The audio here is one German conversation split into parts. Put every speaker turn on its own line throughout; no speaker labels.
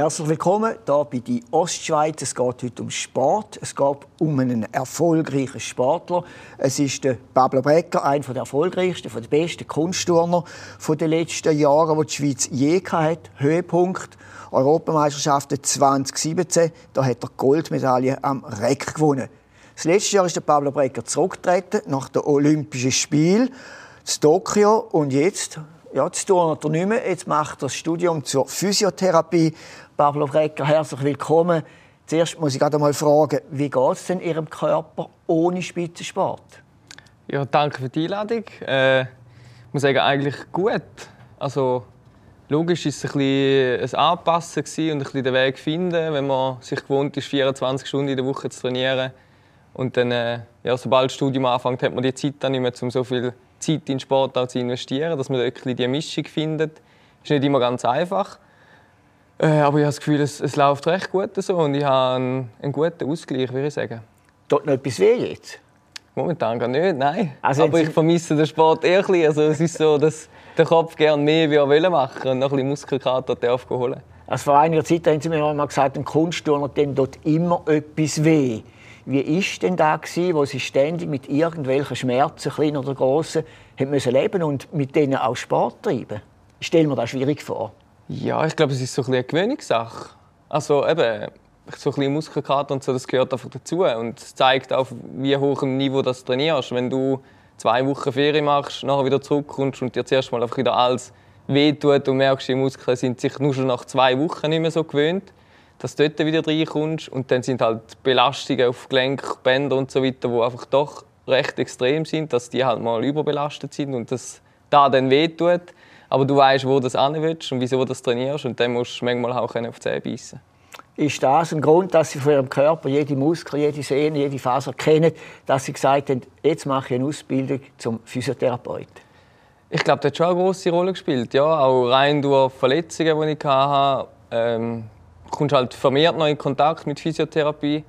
Herzlich willkommen hier bei die Ostschweiz. Es geht heute um Sport. Es geht um einen erfolgreichen Sportler. Es ist der Pablo Brecker, einer der erfolgreichsten, der besten Kunstturner der letzten Jahre, die die Schweiz je hatte. Höhepunkt Europameisterschaften 2017. Da hat er Goldmedaille am Reck gewonnen. Das letzte Jahr ist der Pablo Brecker zurückgetreten nach den Olympischen Spielen in Tokio und jetzt ja, das tun er nicht mehr. Jetzt macht er das Studium zur Physiotherapie. Pablo Brecker, herzlich willkommen. Zuerst muss ich gerade mal fragen, wie geht es denn Ihrem Körper ohne Spitzensport?
Ja, danke für die Einladung. Äh, ich muss sagen, eigentlich gut. Also, logisch war es ein, bisschen Anpassen und ein bisschen den Weg finden, wenn man sich gewohnt ist, 24 Stunden in der Woche zu trainieren. Und dann, äh, ja, sobald das Studium anfängt, hat man die Zeit dann nicht mehr, um so viel Zeit in Sport auch zu investieren, dass man wirklich die Mischung findet. Ist nicht immer ganz einfach. Äh, aber ich habe das Gefühl, es, es, läuft recht gut so und ich habe einen, einen guten Ausgleich, würde ich sagen.
Tut noch etwas weh jetzt?
Momentan gar nicht, nein. Also aber ich vermisse den Sport eher ein bisschen. Also es ist so, dass der Kopf gerne mehr wie er machen und noch ein bisschen Muskelkater aufholen.
Also vor einiger Zeit haben Sie mir mal gesagt, ein Kunstturner dort immer etwas weh. Wie war denn da, gewesen, wo Sie ständig mit irgendwelchen Schmerzen, kleinen oder grossen, müssen leben und mit denen auch Sport treiben? Ich stelle mir das schwierig vor.
Ja, ich glaube, es ist so ein eine Gewöhnungssache. Also eben, so ein bisschen Muskelkater und so, das gehört einfach dazu. Und es zeigt auch, wie hoch im Niveau du trainierst. Wenn du zwei Wochen Ferien machst, nachher wieder zurückkommst und dir zuerst mal einfach wieder alles wehtut und merkst, die Muskeln sind sich nur schon nach zwei Wochen nicht mehr so gewöhnt, dass du dort wieder reinkommst. Und dann sind halt Belastungen auf Gelenk, Bänder und so weiter, die einfach doch recht extrem sind, dass die halt mal überbelastet sind und das da dann wehtut. Aber du weißt, wo du das willst und wieso du das trainierst und dann musst du manchmal auch auf die Zähne beißen.
Ist das ein Grund, dass Sie von Ihrem Körper jede Muskel, jede Sehne, jede Faser kennen, dass Sie gesagt haben, jetzt mache ich eine Ausbildung zum Physiotherapeut?
Ich glaube, das hat schon eine große Rolle gespielt. Ja, auch rein durch Verletzungen, die ich hatte, ähm, kommst halt vermehrt noch in Kontakt mit Physiotherapie.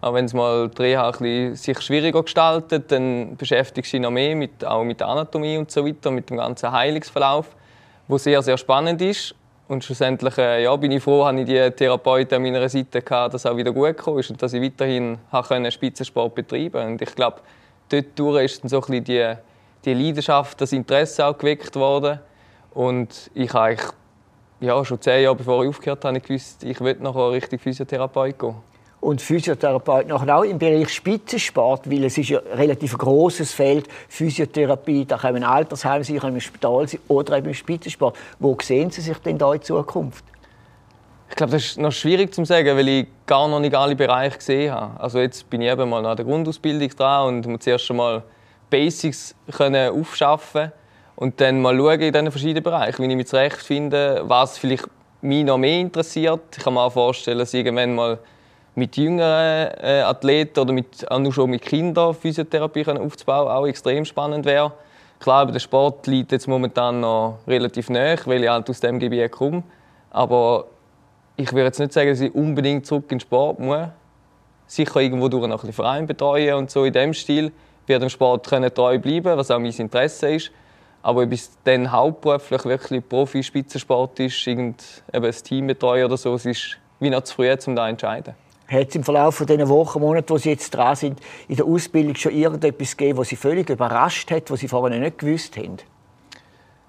Auch wenn es mal Reha sich schwieriger gestaltet, dann beschäftigst du dich noch mehr mit, auch mit der Anatomie und so weiter, mit dem ganzen Heilungsverlauf, wo sehr, sehr spannend ist. Und schlussendlich äh, ja, bin ich froh, dass ich die Therapeuten an meiner Seite hatte, dass es auch wieder gut gekommen ist und dass ich weiterhin können Spitzensport betreiben konnte. Und ich glaube, dort ist dann so ein die, die Leidenschaft, das Interesse auch geweckt worden. Und ich habe ja, schon zehn Jahre bevor ich aufgehört habe, gewusst, ich will nachher richtig Physiotherapeut gehen.
Und Physiotherapeut nachher auch im Bereich Spitzensport, weil es ist ja ein relativ großes Feld Physiotherapie, da kann ein Altersheim sein, kann ein Spital sein oder eben im Spitzensport. Wo sehen Sie sich denn da in Zukunft?
Ich glaube, das ist noch schwierig zu sagen, weil ich gar noch nicht alle Bereiche gesehen habe. Also jetzt bin ich eben mal an der Grundausbildung dran und muss zuerst einmal Basics können aufschaffen und dann mal schauen in diesen verschiedenen Bereichen, wie ich mich zurechtfinde, was vielleicht mich noch mehr interessiert. Ich kann mir auch vorstellen, dass irgendwann mal mit jüngeren äh, Athleten oder mit, auch nur schon mit Kindern Physiotherapie aufzubauen auch extrem spannend wäre. Klar, aber der Sport liegt jetzt momentan noch relativ nah, weil ich halt aus dem Gebiet komme. Aber ich würde jetzt nicht sagen, dass ich unbedingt zurück in den Sport muss. Sicher irgendwo durch noch ein Verein betreuen und so in dem Stil. Ich werde dem Sport treu bleiben, was auch mein Interesse ist. Aber ob es dann hauptberuflich wirklich Profi-Spitzensport ist, irgend, eben ein Team betreuen oder so, es ist wie noch zu früh, um das zu entscheiden.
Hat es im Verlauf dieser Wochen, Monate, wo Sie jetzt dran sind, in der Ausbildung schon irgendetwas gegeben, was Sie völlig überrascht hat, was Sie vorher nicht gewusst haben?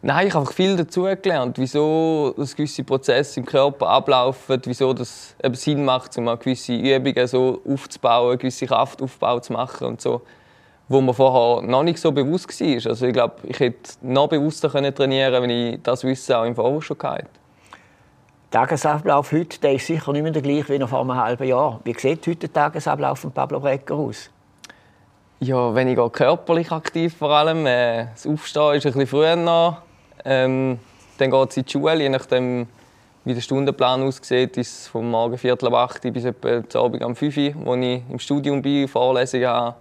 Nein, ich habe viel dazu gelernt, wieso das gewisse Prozesse im Körper ablaufen, wieso das eben Sinn macht, um gewisse Übungen so aufzubauen, gewisse Kraftaufbau zu machen und so wo mir vorher noch nicht so bewusst war. Also ich glaube, ich hätte noch bewusster trainieren können, wenn ich das Wissen auch im Voraus schon hatte.
Der Tagesablauf heute der ist sicher nicht mehr der gleiche wie noch vor einem halben Jahr. Wie sieht heute der Tagesablauf von Pablo Brecker aus?
Ja, weniger körperlich aktiv vor allem. Äh, das Aufstehen ist ein bisschen früher noch. Ähm, dann geht es in die Schule, je nachdem, wie der Stundenplan aussieht, ist es vom Morgen Viertel ab 8 bis etwa Abend um 5 Uhr, wo ich im Studium bin, Vorlesungen habe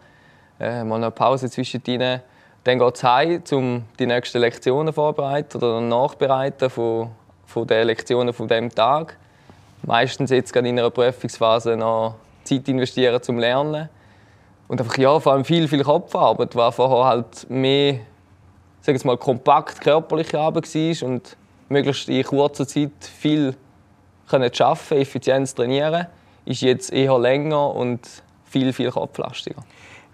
äh, mal eine Pause zwischendrin. Dann geht es heim, um die nächsten Lektionen vorzubereiten oder nachbereiten von, von den Lektionen von dem Tag. Meistens jetzt gerade in einer Prüfungsphase noch Zeit investieren zum Lernen. Und einfach, ja, vor allem viel, viel Kopfarbeit, war vorher halt mehr, sag mal, kompakt körperliche Arbeit war und möglichst in kurzer Zeit viel können schaffen, effizient trainieren, ist jetzt eher länger und viel, viel kopflastiger.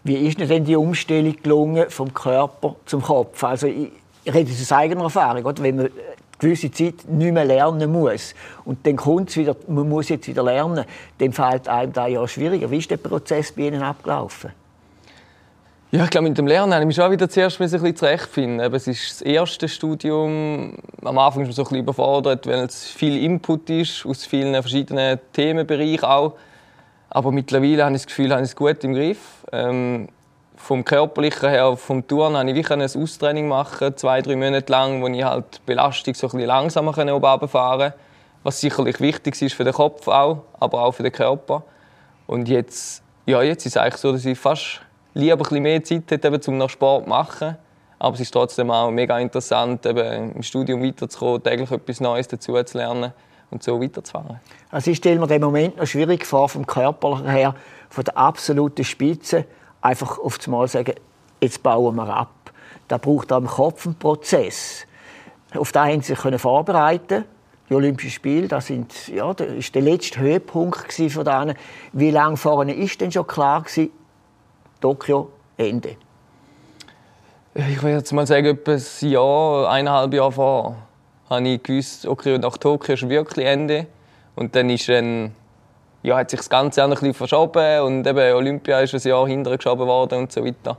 Wie ist denn die Umstellung gelungen vom Körper zum Kopf? Also ich, rede aus eigener Erfahrung, oder? wenn man gewisse Zeit nicht mehr lernen muss und dann kommt es wieder, man muss jetzt wieder lernen, dann fällt einem das ja schwieriger. Wie ist der Prozess bei Ihnen abgelaufen?
Ja, ich glaube, mit dem Lernen habe ich mich schon wieder zuerst ein bisschen zurechtfinden. Es ist das erste Studium. Am Anfang ist man so ein bisschen überfordert, weil es viel Input ist aus vielen verschiedenen Themenbereichen auch. Aber mittlerweile habe ich das Gefühl, habe ich es gut im Griff. Ähm, vom körperlichen her, vom Touren, habe ich ein Austraining machen, zwei, drei Monate lang, wo ich halt die Belastung so ein bisschen langsamer oben fahren was sicherlich wichtig ist für den Kopf auch, aber auch für den Körper. Und jetzt, ja, jetzt ist es eigentlich so, dass ich fast lieber ein bisschen mehr Zeit hätte, eben, um noch Sport zu machen. Aber es ist trotzdem auch mega interessant, eben im Studium weiterzukommen, täglich etwas Neues dazu zu lernen und so weiterzufahren.
Also ich stelle mir den Moment noch schwierig vor, vom Körperlichen her, von der absoluten Spitze, einfach auf einmal sagen, jetzt bauen wir ab. Da braucht auch im Kopf einen Prozess. Auf den haben sie sich vorbereiten die Olympischen Spiele, das, sind, ja, das ist der letzte Höhepunkt von denen. Wie lange vorne ist denn schon klar gewesen, Tokio, Ende?
Ich würde jetzt mal sagen, etwa ein Jahr, eineinhalb Jahre vor, habe ich gewusst, okay, nach Tokio ist wirklich Ende. Und dann ist dann, ja, hat sich das Ganze auch ein bisschen verschoben und eben Olympia ist ein Jahr hinterher geschoben worden und so weiter.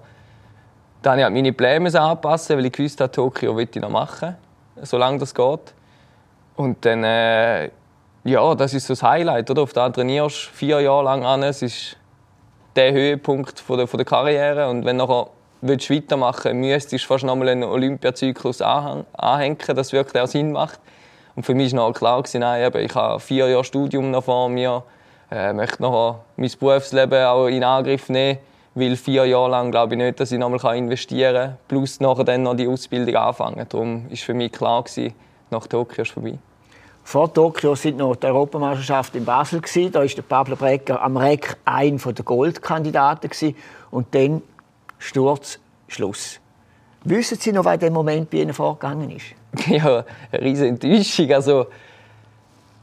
Dann habe ich halt meine Pläne anpassen, weil ich gewusst habe, Tokio will ich noch machen, solange das geht. Und dann, äh, ja, das ist so das Highlight, oder? Auf da trainierst du vier Jahre lang an. Es ist der Höhepunkt von der, von der Karriere. Und wenn du nachher willst weitermachen müsstest du fast nochmal einen Olympiazyklus anhängen, das wirklich auch Sinn macht. Und für mich war klar, nein, ich habe vier Jahre Studium noch vor mir, äh, möchte nachher mein Berufsleben auch in Angriff nehmen, weil vier Jahre lang glaube ich nicht, dass ich nochmal investieren kann, plus nachher dann noch die Ausbildung anfangen. Darum war für mich klar, nach Tokio ist vorbei.
Vor Tokio sind noch die Europameisterschaft in Basel Da war der Pablo Brecker am Reck ein der Goldkandidaten und dann Sturz, Schluss. Wissen Sie noch, was in dem Moment bei Ihnen vorgegangen ist?
Ja, eine riesige Enttäuschung. Also,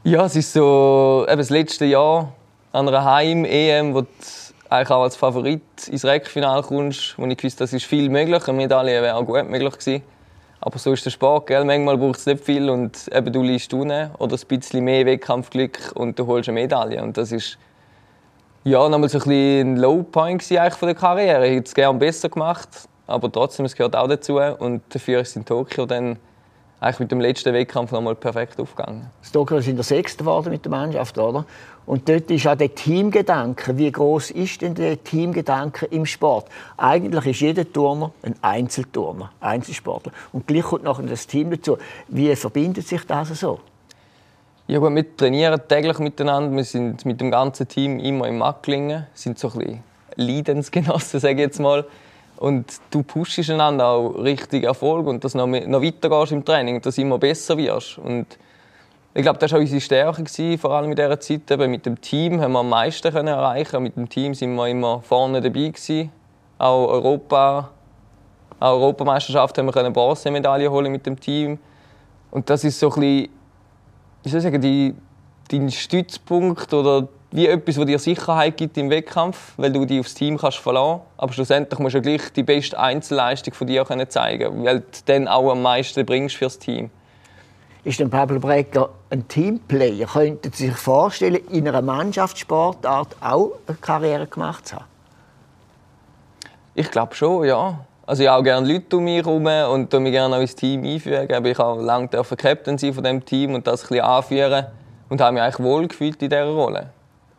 ja, es ist so eben das letzte Jahr an einer Heim-EM, wo du eigentlich auch als Favorit ins Reckfinale kommst, wo ich wusste, das ist viel möglich. Eine Medaille wäre auch gut möglich gewesen. Aber so ist der Sport, gell? Manchmal braucht es nicht viel und eben du liest unten oder ein bisschen mehr Wettkampfglück und du holst eine Medaille. Und das ist ja nochmal so ein, bisschen ein Low-Point von der Karriere. Ich hätte es gerne besser gemacht, aber trotzdem, es gehört auch dazu. Und dafür ist es in Tokio dann eigentlich mit dem letzten Wettkampf nochmal perfekt aufgegangen.
In Tokio sind wir Sechster geworden mit der Mannschaft, oder? Und dort ist auch der Teamgedanke. Wie groß ist denn der Teamgedanke im Sport? Eigentlich ist jeder Turner ein Einzelturner, Einzelsportler. Und gleich kommt noch das Team dazu. Wie verbindet sich das so?
Ja gut, wir trainieren täglich miteinander. Wir sind mit dem ganzen Team immer im Macklingen. sind so ein bisschen Leidensgenossen, sage ich jetzt mal. Und du pushst einander auch richtig Erfolg und dass du noch, noch weiter im Training und dass du immer besser wirst. Und ich glaube, das war auch unsere Stärke, vor allem in dieser Zeit. Eben mit dem Team haben wir am meisten können erreichen Mit dem Team sind wir immer vorne dabei. Gewesen. Auch Europa, auch Europameisterschaft haben wir eine Bronzemedaille holen mit dem Team. Und das ist so ein bisschen, wie soll ich sagen, die, dein Stützpunkt oder wie etwas, das dir Sicherheit gibt im Wettkampf, weil du dich aufs Team kannst verlassen. Aber schlussendlich musst du gleich die beste Einzelleistung von dir zeigen, weil du dann auch am meisten bringst fürs Team
ist denn Pablo Brecker ein Teamplayer? Könnten Sie sich vorstellen, in einer Mannschaftssportart auch eine Karriere gemacht zu haben?
Ich glaube schon, ja. Also ich habe auch gerne Leute um mich herum und mich gerne auch ins Team einfügen. Aber ich habe lange Captain sein von diesem Team und das ein bisschen anführen und habe mich eigentlich wohl gefühlt in dieser Rolle.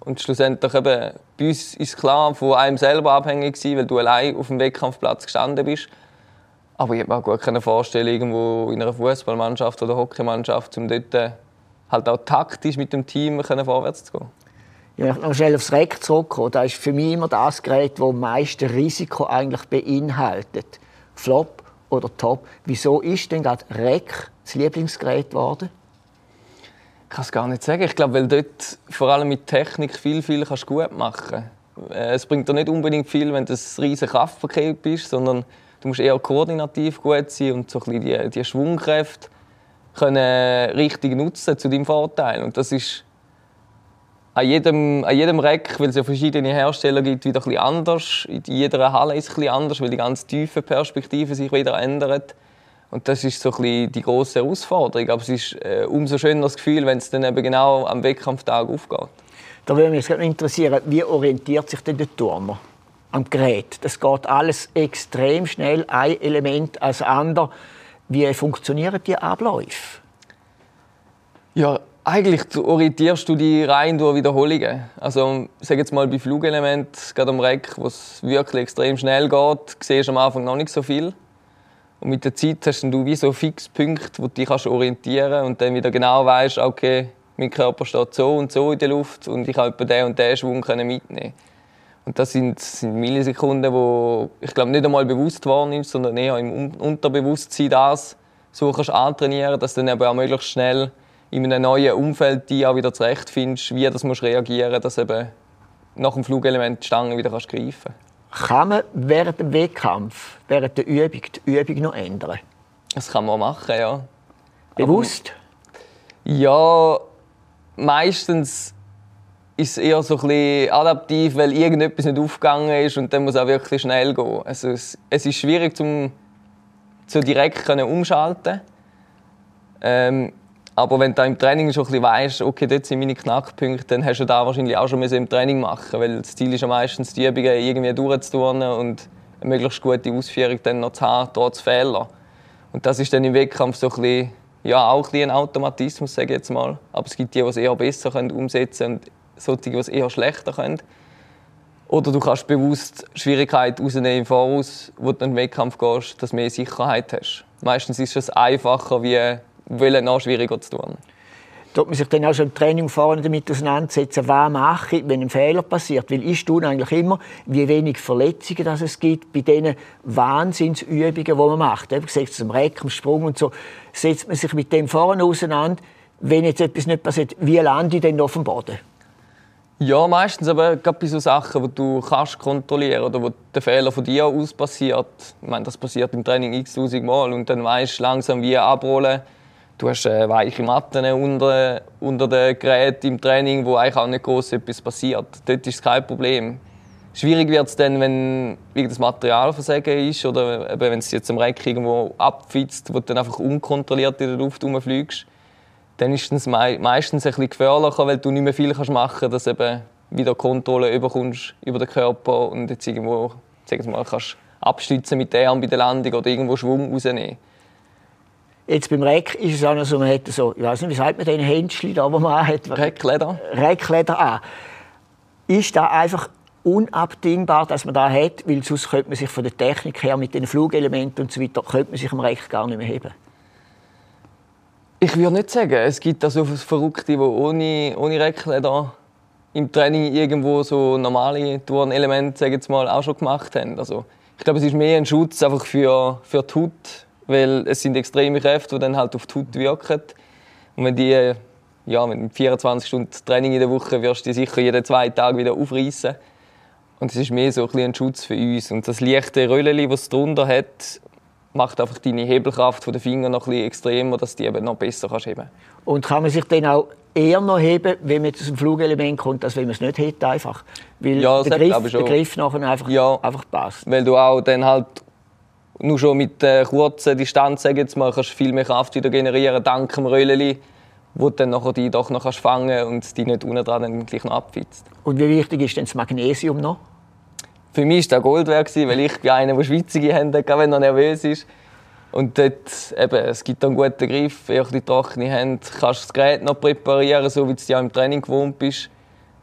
Und schlussendlich eben, bei uns ist klar von einem selber abhängig gewesen, weil du allein auf dem Wettkampfplatz gestanden bist. Aber ich habe mir gut vorstellen, irgendwo in einer Fußballmannschaft oder Hockeymannschaft, um dort äh, halt auch taktisch mit dem Team vorwärts zu gehen.
Ich möchte noch schnell aufs Reck zurückkommen. Das ist für mich immer das Gerät, das am meisten Risiko eigentlich beinhaltet. Flop oder Top. Wieso ist denn gerade Reck das Lieblingsgerät geworden?
Ich kann es gar nicht sagen. Ich glaube, weil dort vor allem mit Technik viel, viel kannst gut machen äh, Es bringt dir nicht unbedingt viel, wenn du ein riesiges Kraftpaket bist, sondern du musst eher koordinativ gut sein und so ein bisschen die, die Schwungkräfte können richtig nutzen zu deinem Vorteil. Und das ist an jedem, an jedem Rack, weil es ja verschiedene Hersteller gibt, wieder ein anders. In jeder Halle ist es ein anders, weil die ganz tiefe Perspektive sich wieder ändert. Und das ist so ein bisschen die große Herausforderung. Aber es ist äh, umso schöner das Gefühl, wenn es dann eben genau am Wettkampftag aufgeht.
Da würde mich interessieren, wie orientiert sich denn der Turner am Gerät? Das geht alles extrem schnell, ein Element als andere. Wie funktionieren die Abläufe?
Ja, eigentlich orientierst du dich rein durch Wiederholungen. Also, sag jetzt mal bei Flugelement, gerade am Reck, wo es wirklich extrem schnell geht, siehst du am Anfang noch nicht so viel. Und mit der Zeit hast du wie so Fixpunkte, wo du dich kannst orientieren und dann wieder genau weißt, okay, mein Körper steht so und so in der Luft und ich etwa den und den Schwung mitnehmen. Und das sind, sind Millisekunden, wo ich glaube nicht einmal bewusst ist, sondern eher im Unterbewusstsein das so kannst antrainieren, dass du dann eben auch möglichst schnell in einem neuen Umfeld die auch wieder zurechtfindest, wie das musst reagieren, dass eben nach dem Flugelement die Stange wieder kannst greifen.
Kann man während dem Wettkampf, während der Übung, die Übung noch ändern?
Das kann man machen, ja.
Bewusst?
Aber, ja, meistens ist es eher so ein bisschen adaptiv, weil irgendetwas nicht aufgegangen ist und dann muss es auch wirklich schnell gehen. Also es, es ist schwierig, zum so direkt umschalten. Ähm, aber wenn du im Training schon ein weißt, okay, dort sind meine Knackpunkte, dann hast du da wahrscheinlich auch schon im Training machen weil das Ziel ist ja meistens, die Übungen irgendwie durchzuturnen und eine möglichst gute Ausführung dann noch zu haben, trotz Fehler. Und das ist dann im Wettkampf so ein bisschen, ja, auch ein, ein Automatismus, sage ich jetzt mal. Aber es gibt die, die es eher besser können umsetzen und solche, die es eher schlechter können. Oder du kannst bewusst Schwierigkeiten rausnehmen im Voraus, wo du in den Wettkampf gehst, dass du mehr Sicherheit hast. Meistens ist es einfacher, wie wollen, noch schwieriger zu tun.
Tut man sich dann auch schon im Training vorne damit auseinandersetzen, was mache ich, wenn ein Fehler passiert? Weil ich tue eigentlich immer, wie wenig Verletzungen das es gibt bei diesen Wahnsinnsübungen, die man macht. Eben gesagt, zum Reck, am Sprung und so, setzt man sich mit dem vorne auseinander. Wenn jetzt etwas nicht passiert, wie lande ich denn auf dem Boden?
Ja, meistens aber gerade bei so Sachen, die du kannst kontrollieren oder wo der Fehler von dir aus passiert. Ich meine, das passiert im Training x-tausend Mal und dann weißt du langsam, wie abrollen Du hast äh, weiche Matten unter, unter den Geräten im Training, wo eigentlich auch nicht groß etwas passiert. Dort ist es kein Problem. Schwierig wird es dann, wenn das Material versagen ist oder wenn es jetzt am Reck irgendwo abfitzt, wo du dann einfach unkontrolliert in der Luft rumfliegst. Dann ist es meistens ein bisschen gefährlicher, weil du nicht mehr viel machen kannst, dass eben wieder Kontrolle überkommst über den Körper und jetzt irgendwo, sag mal, kannst abstützen mit der Arm bei der Landung oder irgendwo Schwung rausnehmen.
Jetzt beim Reck ist es auch noch so, man hat so, ich weiß nicht, wie sagt man den Händchen da, wo man hat?
Reckleder.
Reckleder an. Ist da einfach unabdingbar, dass man da hat, weil sonst könnte man sich von der Technik her mit den Flugelementen und so weiter, könnte man sich am Reck gar nicht mehr heben.
Ich würde nicht sagen, es gibt da so Verrückte, die ohne, ohne Reckleder im Training irgendwo so normale Turnelemente, sage jetzt mal, auch schon gemacht haben. Also, ich glaube, es ist mehr ein Schutz einfach für, für die Haut weil es sind extreme Kräfte, die dann halt auf die Haut wirken. Und wenn die, ja, mit 24 Stunden Training in der Woche wirst du die sicher jeden zwei Tage wieder aufreißen. Und es ist mehr so ein, ein Schutz für uns. Und das leichte Röllchen, das es drunter hat, macht einfach deine Hebelkraft der Finger noch ein bisschen extremer, dass du die eben noch besser kannst heben
Und kann man sich dann auch eher noch heben, wenn man zu einem Flugelement kommt, als wenn man es nicht hätte einfach? Weil
ja,
der, Griff, der Griff nachher einfach, ja, einfach passt.
Weil du auch dann halt nur schon mit der kurzen Distanz jetzt mal, kannst du viel mehr Kraft wieder generieren, dank dem Röllchen, wo du dann nachher die doch noch fangen kannst und die nicht unten dran dann gleich noch abfitzt.
Und wie wichtig ist denn das Magnesium noch?
Für mich war das Gold wert, weil ich bin einer, der schwitzige Hände hat, wenn er nervös ist. Und dort, eben, es gibt einen guten Griff, eher die trockene Hände, kannst du das Gerät noch präparieren, so wie du es ja im Training gewohnt bist,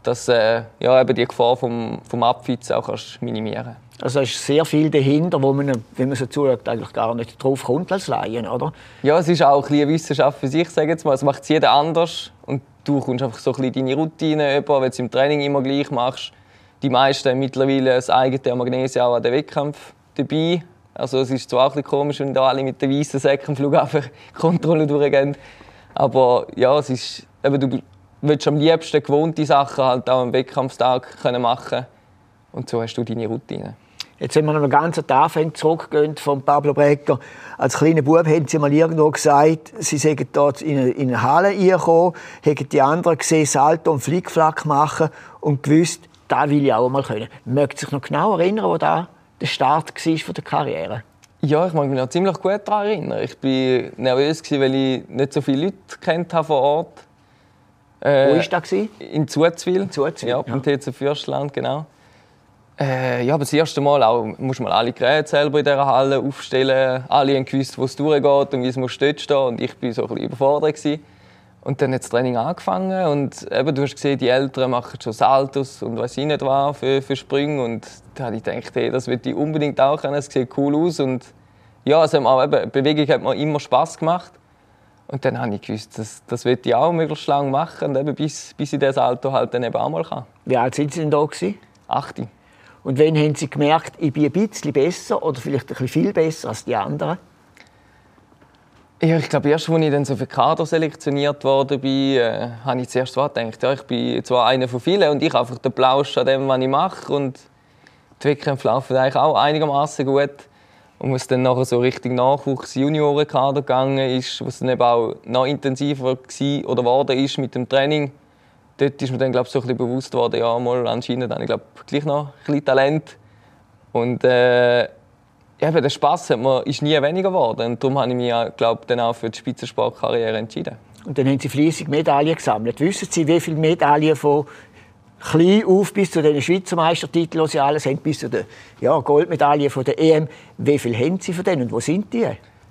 dass äh, ja, eben die Gefahr vom, vom Abfitzen auch kannst minimieren
also es ist sehr viel dahinter, wo man, wenn man so zuschaut, eigentlich gar nicht drauf kommt als Laien, oder?
Ja, es ist auch ein eine Wissenschaft für sich, sage jetzt mal. Es macht jeder anders und du kommst einfach so ein deine Routine über, wenn du es im Training immer gleich machst. Die meisten haben mittlerweile das eigene Magnesium auch an den Wettkampf dabei. Also es ist zwar auch ein bisschen komisch, wenn da alle mit den weißen Säcken Flughafen Kontrolle durchgehen. Aber ja, es ist, eben, du willst am liebsten gewohnte Sachen halt auch am Wettkampftag machen können Und so hast du deine Routine.
Jetzt, wenn wir noch ganz an die Anfänge zurückgehen von Pablo Brecker, als kleiner Bub haben sie mal irgendwo gesagt, sie seien dort in eine, in eine Halle reingekommen, hätten die anderen gesehen, Salto und Flickflack machen und gewusst, da will ich auch mal können. Mögt sich noch genau erinnern, wo da der Start war von der Karriere?
Ja, ich mag mich noch ziemlich gut daran erinnern. Ich war nervös, weil ich nicht so viele Leute kennt habe vor Ort.
Äh, Wo war das?
In Zuzwil. In
Zuzwil,
ja. Beim TC Fürstland, genau. Äh, ja, aber das erste Mal auch, muss man alle Geräte selber in dieser Halle aufstellen. Alle haben gewusst, wo es durchgeht und wie es muss dort stehen. Und ich war so ein bisschen überfordert. Gewesen. Und dann hat das Training angefangen und eben, du hast gesehen, die Eltern machen schon Saltos und weiß ich nicht was für, für Sprünge. Und da habe ich gedacht, hey, das will ich unbedingt auch können. Es sieht cool aus. Und ja, also auch eben, Bewegung hat mir immer Spass gemacht. Und dann habe ich gewusst, das, das will ich auch möglichst lange machen, und eben bis, bis ich das Alter halt dann eben auch mal kann.
Wie alt sind Sie denn da gewesen?
Achte.
Und wann haben Sie gemerkt, ich bin ein bisschen besser oder vielleicht ein bisschen viel besser als die anderen?
Ja, ich glaube, erst als ich dann so für Kader selektioniert worden äh, habe ich zuerst gedacht, ja, ich bin zwar einer von vielen und ich einfach den Plausch an dem, was ich mache. Und die Wettkämpfe laufen eigentlich auch einigermaßen gut. Und was dann nachher so Richtung Nachwuchs Juniorenkader gegangen ist, was dann eben auch noch intensiver war oder geworden ist mit dem Training, dort ist mir dann glaube ich, so ein bisschen bewusst geworden, ja, mal anscheinend habe ich glaube gleich noch ein bisschen Talent. Und äh, eben, der Spass hat mir, ist nie weniger geworden. Und darum habe ich mich glaub, dann auch für die Spitzensportkarriere entschieden.
Und dann haben Sie fließig Medaillen gesammelt. Wissen Sie, wie viele Medaillen von klein auf bis zu den Schweizer Meistertiteln, die Sie alles haben, bis zu den ja, Goldmedaillen von der EM, wie viele haben Sie von denen und wo sind die?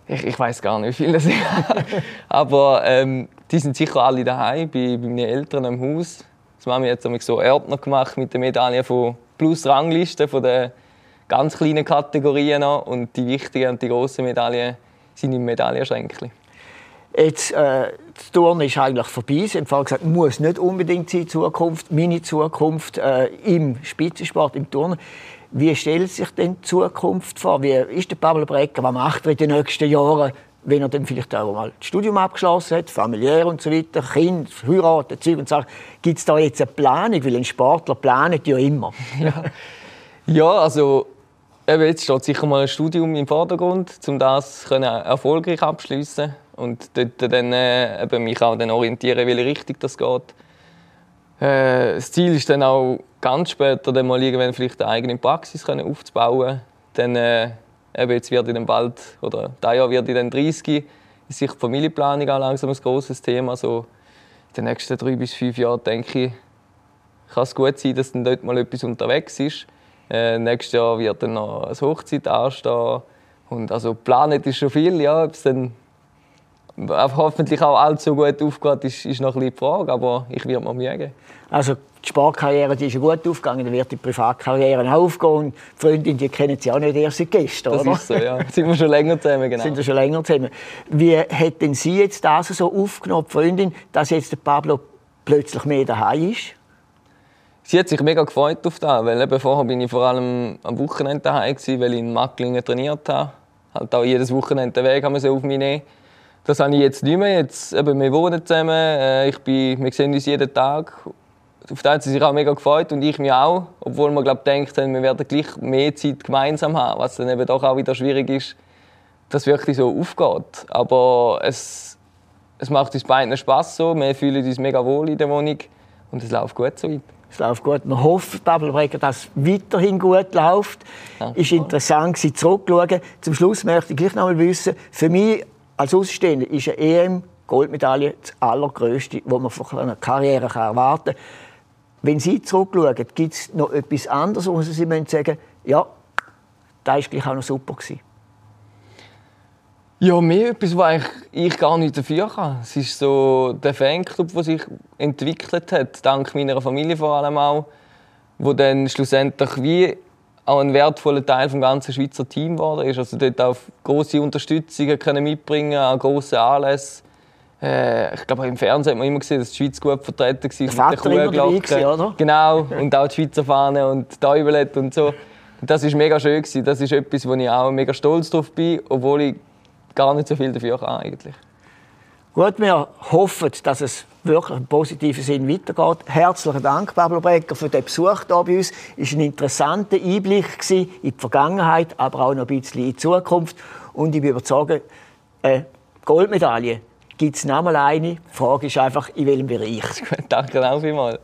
Ich, ich weiß gar nicht, wie viele sind. Aber ähm, die sind sicher alle daheim bei, bei meinen Eltern im Haus. Das wir jetzt so Ordner gemacht mit den Medaillen von Plus Rangliste von den ganz kleinen Kategorien noch und die wichtigen und die grossen Medaillen sind im Medaillenschränkchen.
Jetzt, äh, das Turnen ist eigentlich vorbei. Sie haben gesagt, muss nicht unbedingt sein, Zukunft, meine Zukunft äh, im Spitzensport, im Turnen. Wie stellt sich denn die Zukunft vor? Wie ist der Pablo Brecker? Was macht er in den nächsten Jahren, wenn er dann vielleicht auch mal das Studium abgeschlossen hat, familiär und so weiter, Kind, heiraten, Zeug und Sachen? Gibt es da jetzt eine Planung? Weil ein Sportler planet ja immer.
ja. ja, also Eben, jetzt steht sicher mal ein Studium im Vordergrund, um das können erfolgreich abschließen und dort dann äh, eben mich auch dann orientieren, welche Richtung das geht. Äh, das Ziel ist dann auch ganz später dann mal irgendwann vielleicht eine eigene Praxis können aufzubauen. Dann äh, eben jetzt wird ich dann bald oder dieses Jahr wird ich dann 30. Ist sicher Familienplanung auch langsam ein großes Thema. So in den nächsten drei bis fünf Jahren denke ich, kann es gut sein, dass dann dort mal etwas unterwegs ist. Äh, nächstes Jahr wird dann noch eine Hochzeit anstehen. Und also geplant ist schon viel, ja, ob es dann hoffentlich auch allzu gut aufgeht, ist, ist noch ein bisschen die Frage, aber ich werde mir Mühe geben.
Also die Sportkarriere die ist ja gut aufgegangen, dann wird die Privatkarriere auch aufgehen und die Freundin, die kennen Sie auch nicht erst seit gestern,
das
oder?
ist so, ja. Sind wir schon länger zusammen, genau.
Sind wir schon länger zusammen. Wie hat denn Sie jetzt das so aufgenommen, die Freundin, dass jetzt der Pablo plötzlich mehr daheim ist?
sie hat sich mega gefreut auf das, weil eben vorher bin ich vor allem am Wochenende daheim gewesen, weil ich in Macklingen trainiert habe. Halt auch jedes Wochenende den Weg haben wir auf mich nehmen. Das habe ich jetzt nicht mehr. Jetzt, eben, wir wohnen zusammen, äh, ich bin, wir sehen uns jeden Tag. Auf das hat sie sich auch mega gefreut und ich mich auch. Obwohl man glaube denkt, wir werden gleich mehr Zeit gemeinsam haben, was dann eben doch auch wieder schwierig ist, dass es wirklich so aufgeht. Aber es, es macht uns beiden Spaß so. Wir fühlen uns mega wohl in der Wohnung und es läuft gut so weit.
Es läuft gut. Man hofft, Babelbrecker, dass es weiterhin gut läuft. Ja. Ist interessant, sie zurückzuschauen. Zum Schluss möchte ich gleich noch mal wissen, für mich als Außenstehender ist eine EM Goldmedaille das allergrößte, was man von einer Karriere erwarten kann. Wenn Sie zurückschauen, gibt es noch etwas anderes, wo Sie sagen müssen, ja, das war gleich auch noch super. Gewesen.
Ja, mehr etwas, was ich gar nicht dafür kann. Es ist so der Fanclub, der sich entwickelt hat, dank meiner Familie vor allem auch, wo dann schlussendlich wie auch ein wertvoller Teil des ganzen Schweizer Team geworden ist. Also dort auch große Unterstützungen können mitbringen an grossen Anlässen. Äh, ich glaube, im Fernsehen hat man immer gesehen, dass die Schweiz gut vertreten war. Der
mit der Kuhglocke. oder?
Genau, und auch die Schweizer Fahne und die Täubelett und so. Das war mega schön. Das ist etwas, wo ich auch mega stolz drauf bin, obwohl ich gar nicht so viel dafür kann eigentlich.
Gut, wir hoffen, dass es wirklich im positiven Sinn weitergeht. Herzlichen Dank, Pablo Brecker, für den Besuch hier bei uns. Es war ein interessanter Einblick in die Vergangenheit, aber auch noch ein bisschen in die Zukunft. Und ich bin überzeugt, eine Goldmedaille gibt es noch mal eine. Die Frage ist einfach, in welchem Bereich.
Danke auch vielmals.